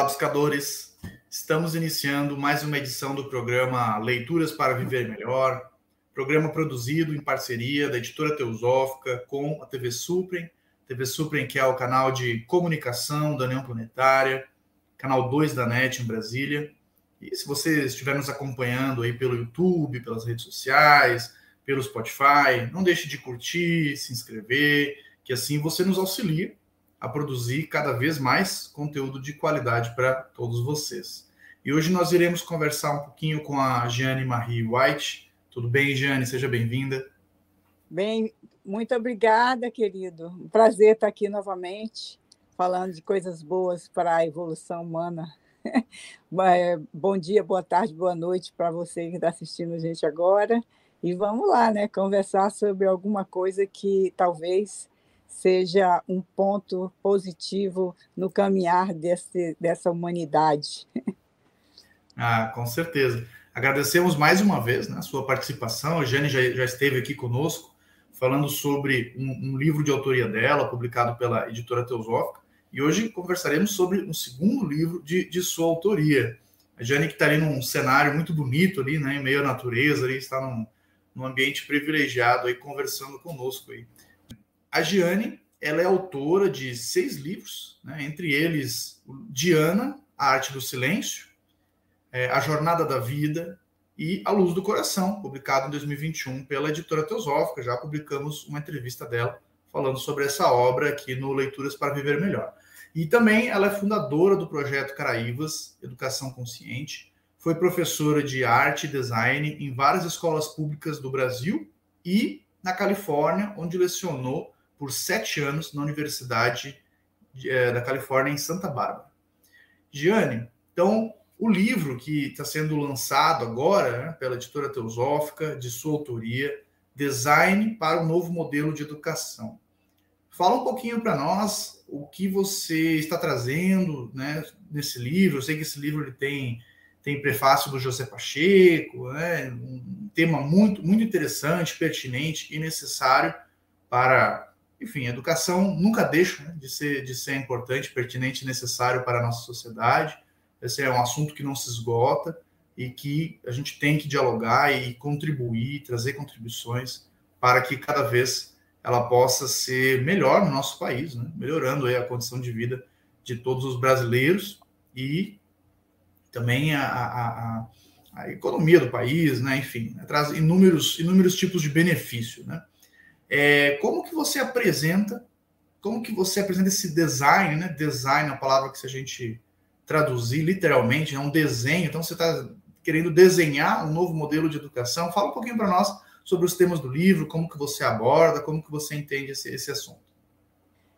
Olá, buscadores! Estamos iniciando mais uma edição do programa Leituras para Viver Melhor, programa produzido em parceria da editora Teosófica com a TV Suprem, TV Suprem que é o canal de comunicação da União Planetária, canal 2 da NET em Brasília. E se você estiver nos acompanhando aí pelo YouTube, pelas redes sociais, pelo Spotify, não deixe de curtir, se inscrever, que assim você nos auxilia a produzir cada vez mais conteúdo de qualidade para todos vocês. E hoje nós iremos conversar um pouquinho com a Jeanne Marie White. Tudo bem, Jeanne? Seja bem-vinda. Bem, muito obrigada, querido. Um prazer estar aqui novamente, falando de coisas boas para a evolução humana. É, bom dia, boa tarde, boa noite para você que está assistindo a gente agora. E vamos lá, né? Conversar sobre alguma coisa que talvez seja um ponto positivo no caminhar desse, dessa humanidade. Ah, com certeza. Agradecemos mais uma vez né, a sua participação. A Jane já, já esteve aqui conosco, falando sobre um, um, livro de autoria dela, publicado pela editora Teosófica. E hoje conversaremos sobre um segundo livro de, de sua autoria. A Jane que está ali num cenário muito bonito ali, né, em meio à natureza, ali, está num, num ambiente privilegiado aí, conversando conosco aí. A Giane, ela é autora de seis livros, né, entre eles Diana, A Arte do Silêncio, é, A Jornada da Vida e A Luz do Coração, publicado em 2021 pela editora Teosófica. Já publicamos uma entrevista dela falando sobre essa obra aqui no Leituras para Viver Melhor. E também ela é fundadora do projeto Caraívas, Educação Consciente, foi professora de arte e design em várias escolas públicas do Brasil e na Califórnia, onde lecionou por sete anos na Universidade é, da Califórnia, em Santa Bárbara. Giane, então, o livro que está sendo lançado agora né, pela editora Teosófica, de sua autoria, Design para um Novo Modelo de Educação. Fala um pouquinho para nós o que você está trazendo né, nesse livro. Eu sei que esse livro ele tem, tem prefácio do José Pacheco, né, um tema muito, muito interessante, pertinente e necessário para enfim, educação nunca deixa né, de, ser, de ser importante, pertinente e necessário para a nossa sociedade. Esse é um assunto que não se esgota e que a gente tem que dialogar e contribuir, trazer contribuições para que cada vez ela possa ser melhor no nosso país, né? melhorando a condição de vida de todos os brasileiros e também a, a, a, a economia do país, né? enfim, traz inúmeros, inúmeros tipos de benefício. Né? É, como que você apresenta, como que você apresenta esse design, né? Design é uma palavra que se a gente traduzir literalmente, é um desenho. Então você está querendo desenhar um novo modelo de educação. Fala um pouquinho para nós sobre os temas do livro, como que você aborda, como que você entende esse, esse assunto.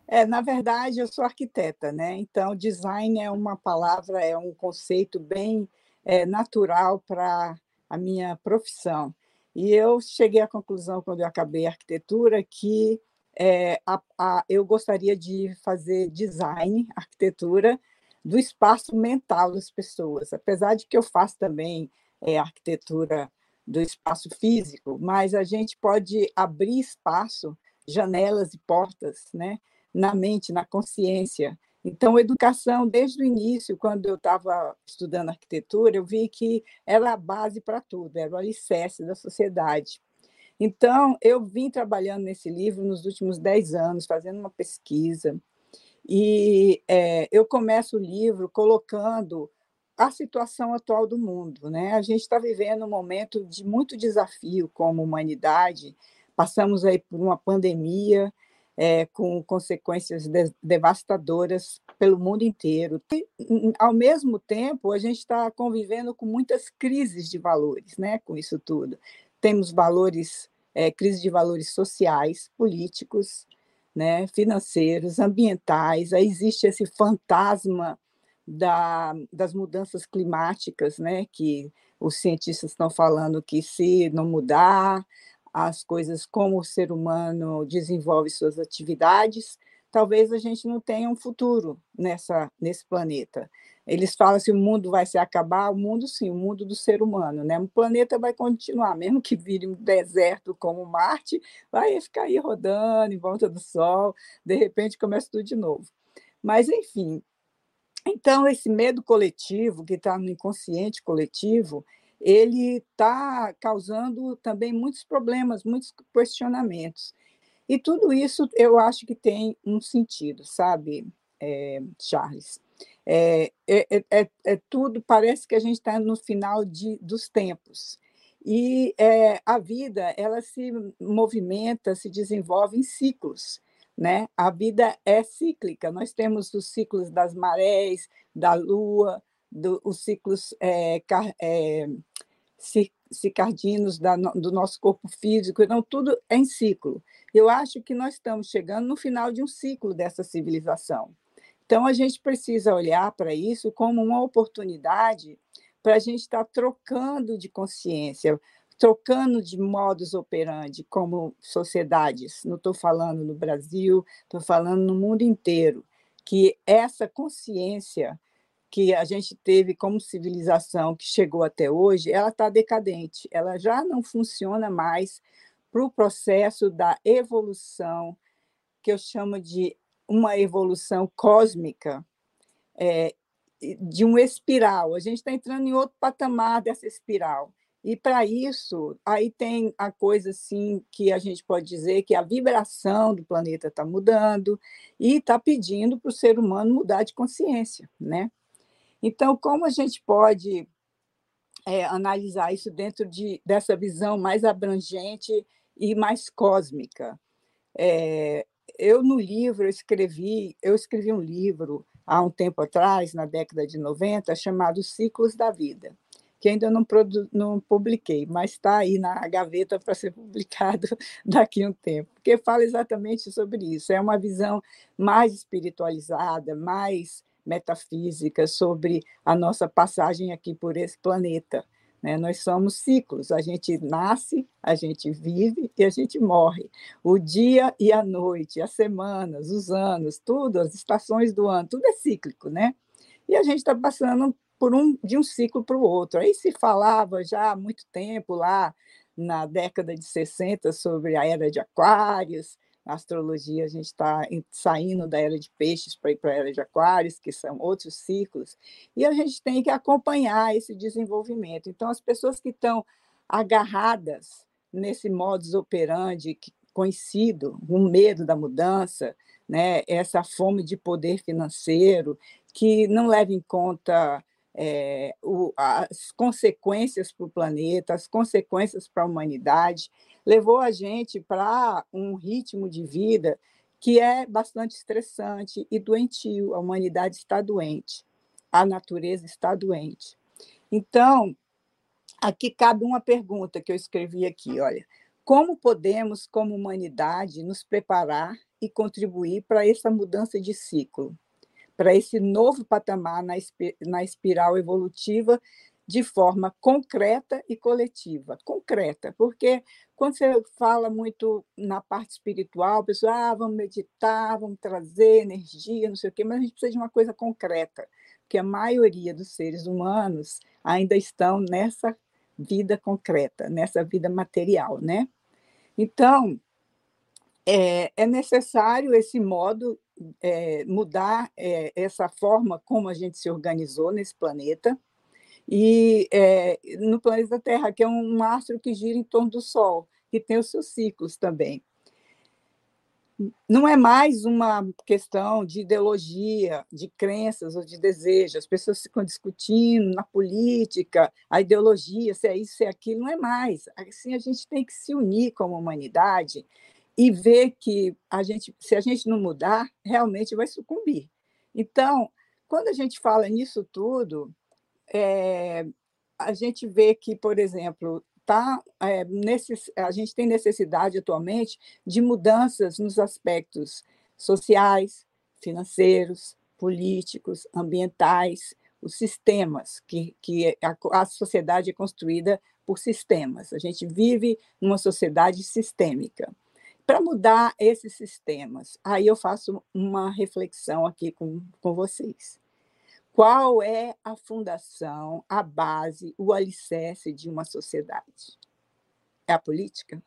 É, na verdade, eu sou arquiteta, né? Então, design é uma palavra, é um conceito bem é, natural para a minha profissão. E eu cheguei à conclusão, quando eu acabei a arquitetura, que é, a, a, eu gostaria de fazer design, arquitetura, do espaço mental das pessoas. Apesar de que eu faço também é, arquitetura do espaço físico, mas a gente pode abrir espaço, janelas e portas, né, na mente, na consciência, então, educação, desde o início, quando eu estava estudando arquitetura, eu vi que era a base para tudo, era o alicerce da sociedade. Então, eu vim trabalhando nesse livro nos últimos dez anos, fazendo uma pesquisa, e é, eu começo o livro colocando a situação atual do mundo. Né? A gente está vivendo um momento de muito desafio como humanidade, passamos aí por uma pandemia, é, com consequências de, devastadoras pelo mundo inteiro. E, ao mesmo tempo, a gente está convivendo com muitas crises de valores, né? Com isso tudo, temos valores, é, crise de valores sociais, políticos, né? Financeiros, ambientais. Aí existe esse fantasma da, das mudanças climáticas, né? Que os cientistas estão falando que se não mudar, as coisas como o ser humano desenvolve suas atividades, talvez a gente não tenha um futuro nessa nesse planeta. Eles falam se o mundo vai se acabar, o mundo sim, o mundo do ser humano, né? O planeta vai continuar, mesmo que vire um deserto como Marte, vai ficar aí rodando em volta do Sol, de repente começa tudo de novo. Mas enfim, Então, esse medo coletivo, que está no inconsciente coletivo, ele está causando também muitos problemas, muitos questionamentos. E tudo isso eu acho que tem um sentido, sabe, é, Charles? É, é, é, é, tudo, parece que a gente está no final de, dos tempos. E é, a vida, ela se movimenta, se desenvolve em ciclos. Né? A vida é cíclica. Nós temos os ciclos das marés, da lua, do, os ciclos é, car, é, cicardinos da, do nosso corpo físico, então tudo é em ciclo. Eu acho que nós estamos chegando no final de um ciclo dessa civilização. Então a gente precisa olhar para isso como uma oportunidade para a gente estar tá trocando de consciência, trocando de modus operandi como sociedades. Não estou falando no Brasil, estou falando no mundo inteiro. Que essa consciência que a gente teve como civilização que chegou até hoje, ela está decadente, ela já não funciona mais para o processo da evolução, que eu chamo de uma evolução cósmica, é, de um espiral. A gente está entrando em outro patamar dessa espiral. E para isso, aí tem a coisa assim que a gente pode dizer que a vibração do planeta está mudando e está pedindo para o ser humano mudar de consciência, né? Então, como a gente pode é, analisar isso dentro de, dessa visão mais abrangente e mais cósmica? É, eu no livro eu escrevi, eu escrevi um livro há um tempo atrás, na década de 90, chamado Ciclos da Vida, que ainda não, não publiquei, mas está aí na gaveta para ser publicado daqui a um tempo, porque fala exatamente sobre isso. É uma visão mais espiritualizada, mais metafísica sobre a nossa passagem aqui por esse planeta. Né? Nós somos ciclos, a gente nasce, a gente vive e a gente morre. O dia e a noite, as semanas, os anos, tudo, as estações do ano, tudo é cíclico, né? E a gente está passando por um, de um ciclo para o outro. Aí se falava já há muito tempo lá na década de 60 sobre a era de Aquários, na astrologia, a gente está saindo da era de peixes para ir para a era de aquários, que são outros ciclos, e a gente tem que acompanhar esse desenvolvimento. Então, as pessoas que estão agarradas nesse modus operandi conhecido, o medo da mudança, né, essa fome de poder financeiro, que não leva em conta é, o, as consequências para o planeta, as consequências para a humanidade, levou a gente para um ritmo de vida que é bastante estressante e doentio. A humanidade está doente, a natureza está doente. Então, aqui cabe uma pergunta que eu escrevi aqui, olha. Como podemos, como humanidade, nos preparar e contribuir para essa mudança de ciclo, para esse novo patamar na espiral evolutiva de forma concreta e coletiva. Concreta, porque quando você fala muito na parte espiritual, a pessoa, ah, vamos meditar, vamos trazer energia, não sei o quê, mas a gente precisa de uma coisa concreta, porque a maioria dos seres humanos ainda estão nessa vida concreta, nessa vida material, né? Então, é, é necessário esse modo, é, mudar é, essa forma como a gente se organizou nesse planeta, e é, no planeta Terra, que é um astro que gira em torno do Sol, que tem os seus ciclos também. Não é mais uma questão de ideologia, de crenças ou de desejos. As pessoas ficam discutindo na política, a ideologia, se é isso, se é aquilo, não é mais. Assim, a gente tem que se unir como humanidade e ver que a gente, se a gente não mudar, realmente vai sucumbir. Então, quando a gente fala nisso tudo, é, a gente vê que, por exemplo, tá, é, necess, a gente tem necessidade atualmente de mudanças nos aspectos sociais, financeiros, políticos, ambientais, os sistemas, que, que a, a sociedade é construída por sistemas. A gente vive numa sociedade sistêmica. Para mudar esses sistemas, aí eu faço uma reflexão aqui com, com vocês. Qual é a fundação, a base, o alicerce de uma sociedade? É a política?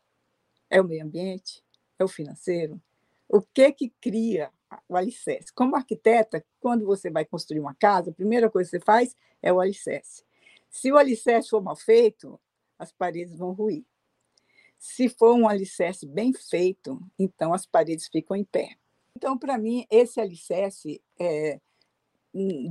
É o meio ambiente? É o financeiro? O que que cria o alicerce. Como arquiteta, quando você vai construir uma casa, a primeira coisa que você faz é o alicerce. Se o alicerce for mal feito, as paredes vão ruir. Se for um alicerce bem feito, então as paredes ficam em pé. Então, para mim, esse alicerce é,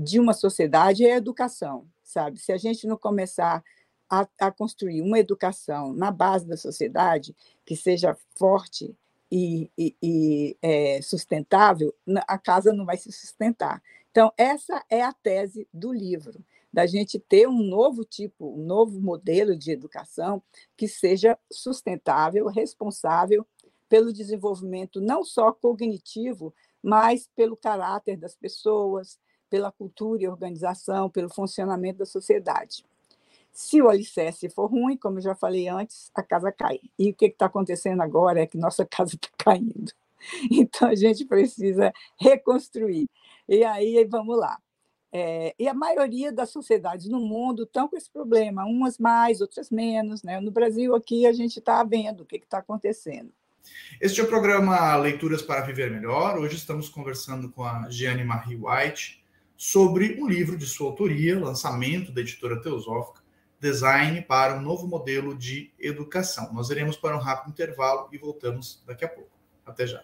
de uma sociedade é a educação, sabe? Se a gente não começar a, a construir uma educação na base da sociedade que seja forte e, e, e é, sustentável, a casa não vai se sustentar. Então, essa é a tese do livro, da gente ter um novo tipo, um novo modelo de educação que seja sustentável, responsável pelo desenvolvimento não só cognitivo, mas pelo caráter das pessoas, pela cultura e organização, pelo funcionamento da sociedade. Se o alicerce for ruim, como eu já falei antes, a casa cai. E o que está acontecendo agora é que nossa casa está caindo. Então, a gente precisa reconstruir. E aí, vamos lá. É, e a maioria das sociedades no mundo estão com esse problema, umas mais, outras menos. Né? No Brasil, aqui, a gente está vendo o que está acontecendo. Este é o programa Leituras para Viver Melhor. Hoje estamos conversando com a Gianni Marie White sobre um livro de sua autoria, lançamento da editora Teosófica, Design para um novo modelo de educação. Nós iremos para um rápido intervalo e voltamos daqui a pouco. Até já.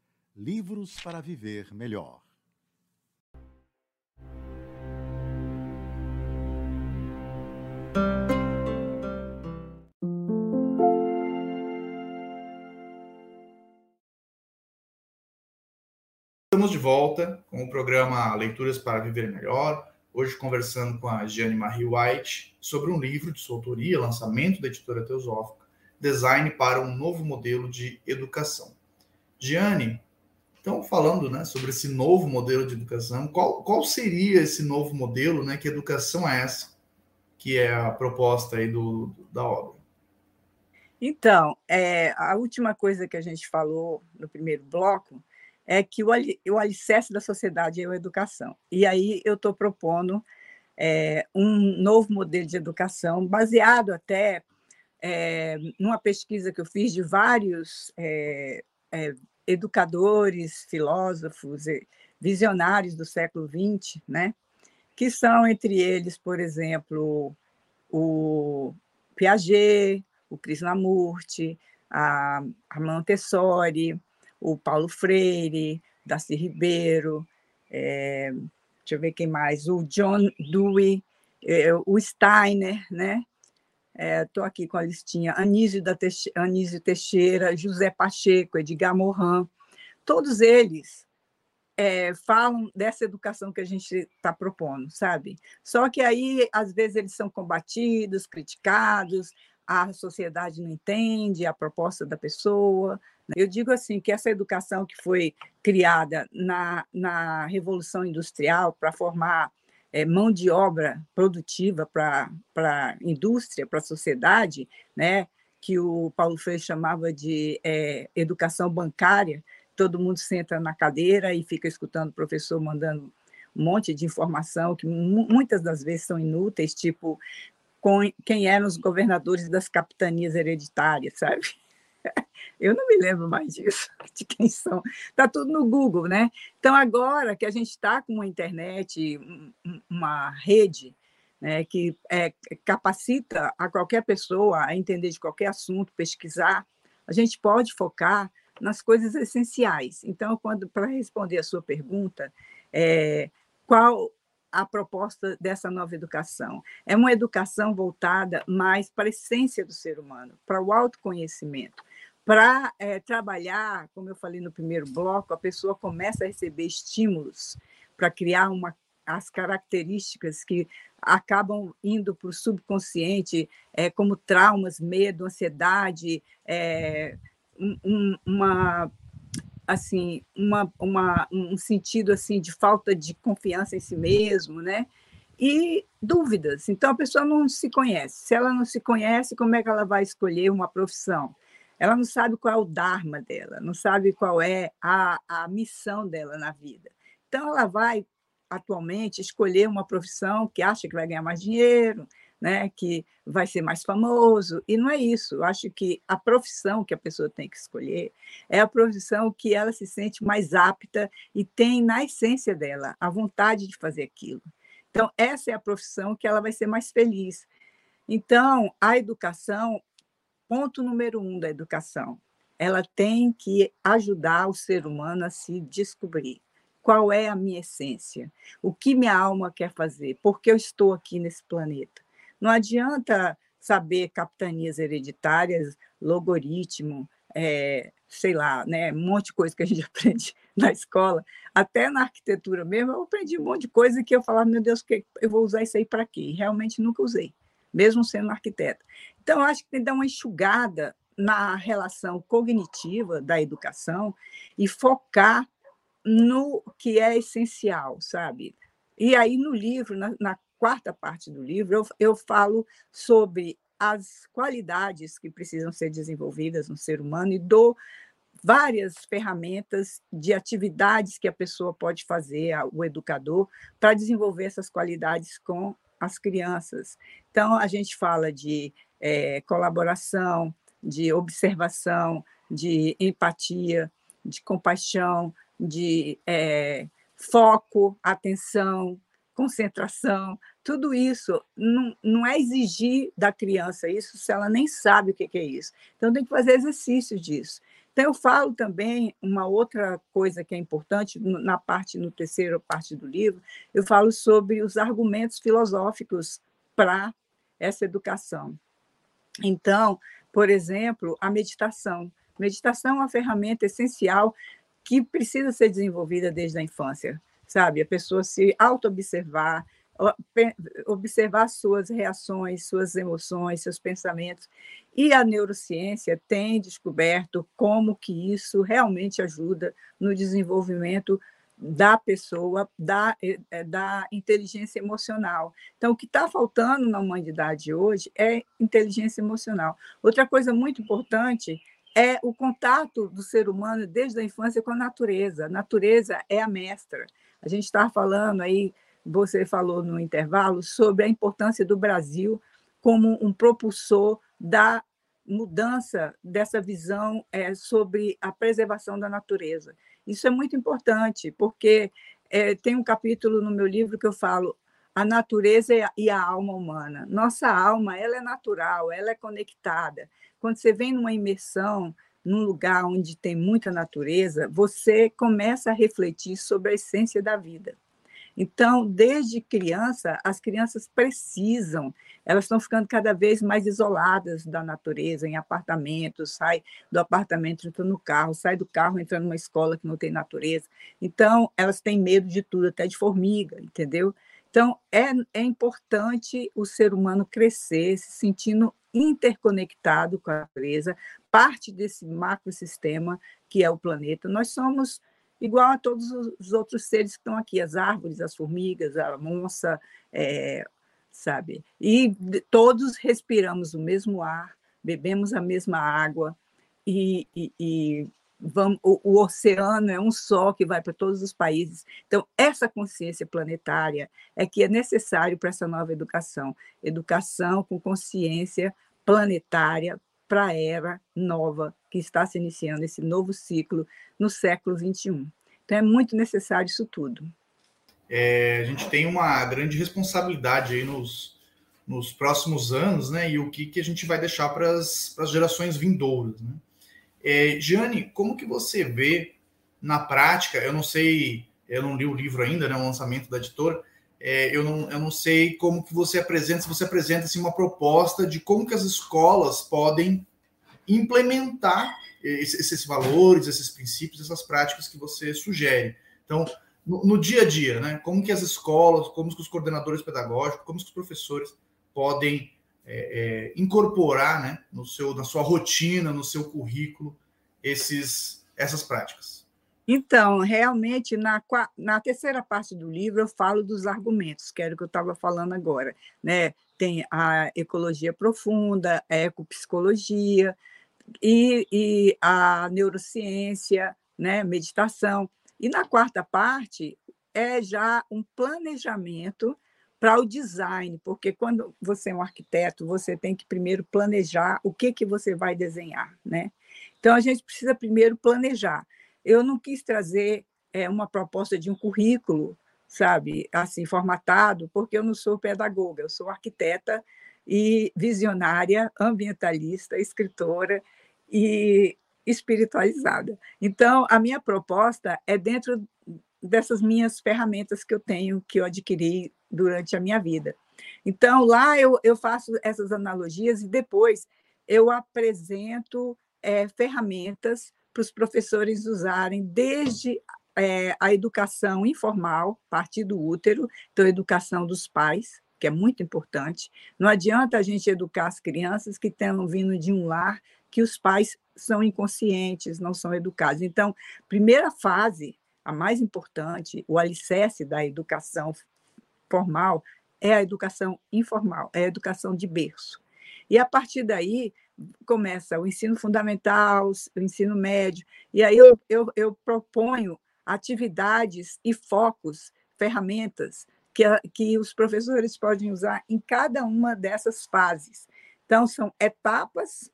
Livros para Viver Melhor. Estamos de volta com o programa Leituras para Viver Melhor. Hoje conversando com a Gianni Marie White sobre um livro de sua autoria, lançamento da editora Teosófica, Design para um novo modelo de educação. Gianni, então falando né, sobre esse novo modelo de educação, qual, qual seria esse novo modelo, né? Que educação é essa? Que é a proposta aí do, da obra. Então, é, a última coisa que a gente falou no primeiro bloco é que o, o alicerce da sociedade é a educação. E aí eu estou propondo é, um novo modelo de educação, baseado até é, numa pesquisa que eu fiz de vários é, é educadores, filósofos, visionários do século XX, né? que são, entre eles, por exemplo, o Piaget, o Krishnamurti, a, Montessori, o Paulo Freire, Darcy Ribeiro, é, deixa eu ver quem mais, o John Dewey, é, o Steiner, né? Estou é, aqui com a listinha, Anísio, da Teixeira, Anísio Teixeira, José Pacheco, Edgar Morin, todos eles é, falam dessa educação que a gente está propondo, sabe? Só que aí, às vezes, eles são combatidos, criticados, a sociedade não entende a proposta da pessoa, eu digo assim que essa educação que foi criada na, na Revolução Industrial para formar é, mão de obra produtiva para a indústria, para a sociedade, né, que o Paulo Freire chamava de é, educação bancária, todo mundo senta na cadeira e fica escutando o professor mandando um monte de informação que muitas das vezes são inúteis, tipo com quem eram os governadores das capitanias hereditárias, sabe? Eu não me lembro mais disso, de quem são. Está tudo no Google, né? Então, agora que a gente está com uma internet, uma rede né, que é, capacita a qualquer pessoa a entender de qualquer assunto, pesquisar, a gente pode focar nas coisas essenciais. Então, quando para responder a sua pergunta, é, qual a proposta dessa nova educação? É uma educação voltada mais para a essência do ser humano, para o autoconhecimento. Para é, trabalhar, como eu falei no primeiro bloco, a pessoa começa a receber estímulos para criar uma, as características que acabam indo para o subconsciente, é, como traumas, medo, ansiedade, é, um, uma assim uma, uma, um sentido assim de falta de confiança em si mesmo, né? E dúvidas. Então a pessoa não se conhece. Se ela não se conhece, como é que ela vai escolher uma profissão? Ela não sabe qual é o dharma dela, não sabe qual é a, a missão dela na vida. Então ela vai atualmente escolher uma profissão que acha que vai ganhar mais dinheiro, né, que vai ser mais famoso, e não é isso. Eu acho que a profissão que a pessoa tem que escolher é a profissão que ela se sente mais apta e tem na essência dela a vontade de fazer aquilo. Então, essa é a profissão que ela vai ser mais feliz. Então, a educação, ponto número um da educação, ela tem que ajudar o ser humano a se descobrir. Qual é a minha essência? O que minha alma quer fazer? Por que eu estou aqui nesse planeta? Não adianta saber capitanias hereditárias, logaritmo, é, sei lá, né, um monte de coisa que a gente aprende na escola, até na arquitetura mesmo, eu aprendi um monte de coisa que eu falava, meu Deus, que eu vou usar isso aí para quê? E realmente nunca usei, mesmo sendo arquiteta. Então, acho que tem que dar uma enxugada na relação cognitiva da educação e focar no que é essencial, sabe? E aí, no livro, na, na quarta parte do livro, eu, eu falo sobre as qualidades que precisam ser desenvolvidas no ser humano e dou várias ferramentas de atividades que a pessoa pode fazer, o educador, para desenvolver essas qualidades com as crianças. Então, a gente fala de é, colaboração, de observação, de empatia, de compaixão, de é, foco, atenção, concentração, tudo isso não, não é exigir da criança isso se ela nem sabe o que é isso. Então, tem que fazer exercício disso. Então, eu falo também uma outra coisa que é importante na parte, no terceiro parte do livro, eu falo sobre os argumentos filosóficos para essa educação. Então, por exemplo, a meditação. Meditação é uma ferramenta essencial que precisa ser desenvolvida desde a infância, sabe? A pessoa se auto-observar, observar suas reações, suas emoções, seus pensamentos. E a neurociência tem descoberto como que isso realmente ajuda no desenvolvimento da pessoa, da, eh, da inteligência emocional. Então, o que está faltando na humanidade hoje é inteligência emocional. Outra coisa muito importante é o contato do ser humano desde a infância com a natureza. A natureza é a mestra. A gente está falando aí, você falou no intervalo, sobre a importância do Brasil como um propulsor da mudança dessa visão é, sobre a preservação da natureza. Isso é muito importante, porque é, tem um capítulo no meu livro que eu falo a natureza e a alma humana. Nossa alma, ela é natural, ela é conectada. Quando você vem numa imersão, num lugar onde tem muita natureza, você começa a refletir sobre a essência da vida. Então, desde criança, as crianças precisam, elas estão ficando cada vez mais isoladas da natureza, em apartamentos, sai do apartamento, entra no carro, sai do carro, entra numa escola que não tem natureza. Então, elas têm medo de tudo, até de formiga, entendeu? Então, é, é importante o ser humano crescer, se sentindo interconectado com a natureza, parte desse macrosistema que é o planeta. Nós somos igual a todos os outros seres que estão aqui, as árvores, as formigas, a onça, é, sabe? E todos respiramos o mesmo ar, bebemos a mesma água e, e, e vamos, o, o, oceano é um só que vai para todos os países. Então, essa consciência planetária é que é necessário para essa nova educação. Educação com consciência planetária para a era nova que está se iniciando, esse novo ciclo no século XXI. Então, é muito necessário isso tudo. é, a gente tem uma grande responsabilidade aí nos, nos próximos anos, né? E o que, que a gente vai deixar para as gerações vindouras, né? É, como que você vê na prática? Eu não sei, eu não li o livro ainda, né? O lançamento da editora. É, eu, não, eu não sei como que você apresenta, se você apresenta assim, uma proposta de como que as escolas podem implementar esses, esses valores, esses princípios, essas práticas que você sugere. Então, no, no, dia a dia, né? Como que as escolas, como que os coordenadores pedagógicos, como que os professores podem é, é, incorporar, né, no seu, na sua rotina, no seu currículo, esses, essas práticas. Então, realmente, na, na terceira parte do livro, eu falo dos argumentos, que era o que eu estava falando agora. Né? Tem a ecologia profunda, a ecopsicologia e, e a neurociência, né? meditação. E na quarta parte é já um planejamento para o design, porque quando você é um arquiteto, você tem que primeiro planejar o que, que você vai desenhar, né? Então, a gente precisa primeiro planejar. Eu não quis trazer é, uma proposta de um currículo, sabe, assim, formatado, porque eu não sou pedagoga, eu sou arquiteta e visionária, ambientalista, escritora e espiritualizada. Então, a minha proposta é dentro dessas minhas ferramentas que eu tenho, que eu adquiri durante a minha vida. Então, lá eu, eu faço essas analogias e depois eu apresento é, ferramentas para os professores usarem desde é, a educação informal, partir do útero, então educação dos pais, que é muito importante. Não adianta a gente educar as crianças que tenham vindo de um lar que os pais são inconscientes, não são educados. Então, primeira fase, a mais importante, o alicerce da educação formal é a educação informal, é a educação de berço. E a partir daí começa o ensino fundamental, o ensino médio, e aí eu, eu, eu proponho atividades e focos, ferramentas que, que os professores podem usar em cada uma dessas fases. Então, são etapas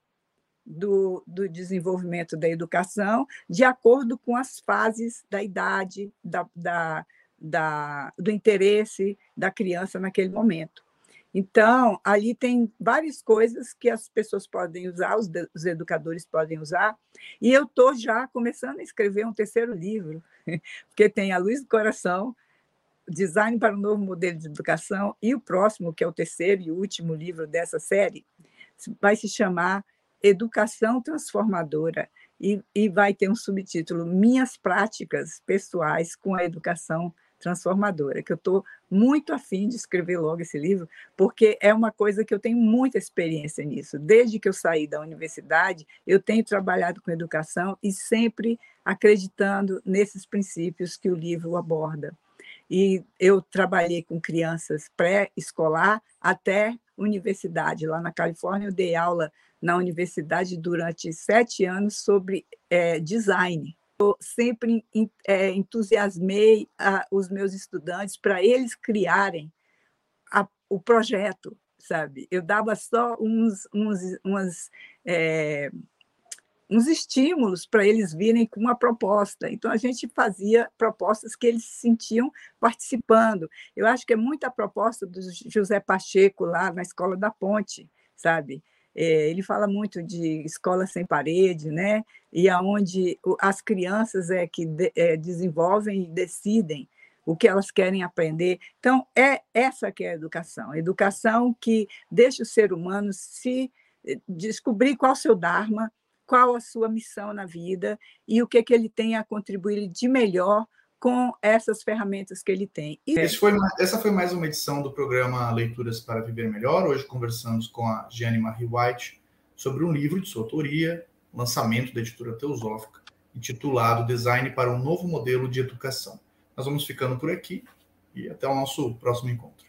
do, do desenvolvimento da educação, de acordo com as fases da idade, da, da, da, do interesse da criança naquele momento. Então, ali tem várias coisas que as pessoas podem usar, os, os educadores podem usar, e eu estou já começando a escrever um terceiro livro, porque tem a Luz do Coração, Design para um Novo Modelo de Educação, e o próximo, que é o terceiro e último livro dessa série, vai se chamar Educação Transformadora e, e vai ter um subtítulo Minhas Práticas Pessoais com a Educação Transformadora, que eu estou muito afim de escrever logo esse livro, porque é uma coisa que eu tenho muita experiência nisso. Desde que eu saí da universidade, eu tenho trabalhado com educação e sempre acreditando nesses princípios que o livro aborda. E eu trabalhei com crianças pré-escolar até universidade. Lá na Califórnia, eu dei aula na universidade durante sete anos sobre é, design. Eu sempre é, entusiasmei os meus estudantes para eles criarem o projeto, sabe? Eu dava só uns, uns, umas, é, uns estímulos para eles virem com uma proposta. Então, a gente fazia propostas que eles se sentiam participando. Eu acho que é muita proposta do José Pacheco lá na Escola da Ponte, sabe? É, ele fala muito de escola sem parede, né? E aonde as crianças é que de, é, desenvolvem e decidem o que elas querem aprender. Então é essa que é a educação, educação que deixa o ser humano se eh, descobrir qual o seu dharma, qual a sua missão na vida e o que que ele tem a contribuir de melhor com essas ferramentas que ele tem. E... Foi, essa foi mais uma edição do programa Leituras para Viver Melhor. Hoje conversamos com a Gianni Marie White sobre um livro de sua autoria, lançamento da editora Teosófica, intitulado Design para um Novo Modelo de Educação. Nós vamos ficando por aqui e até o nosso próximo encontro.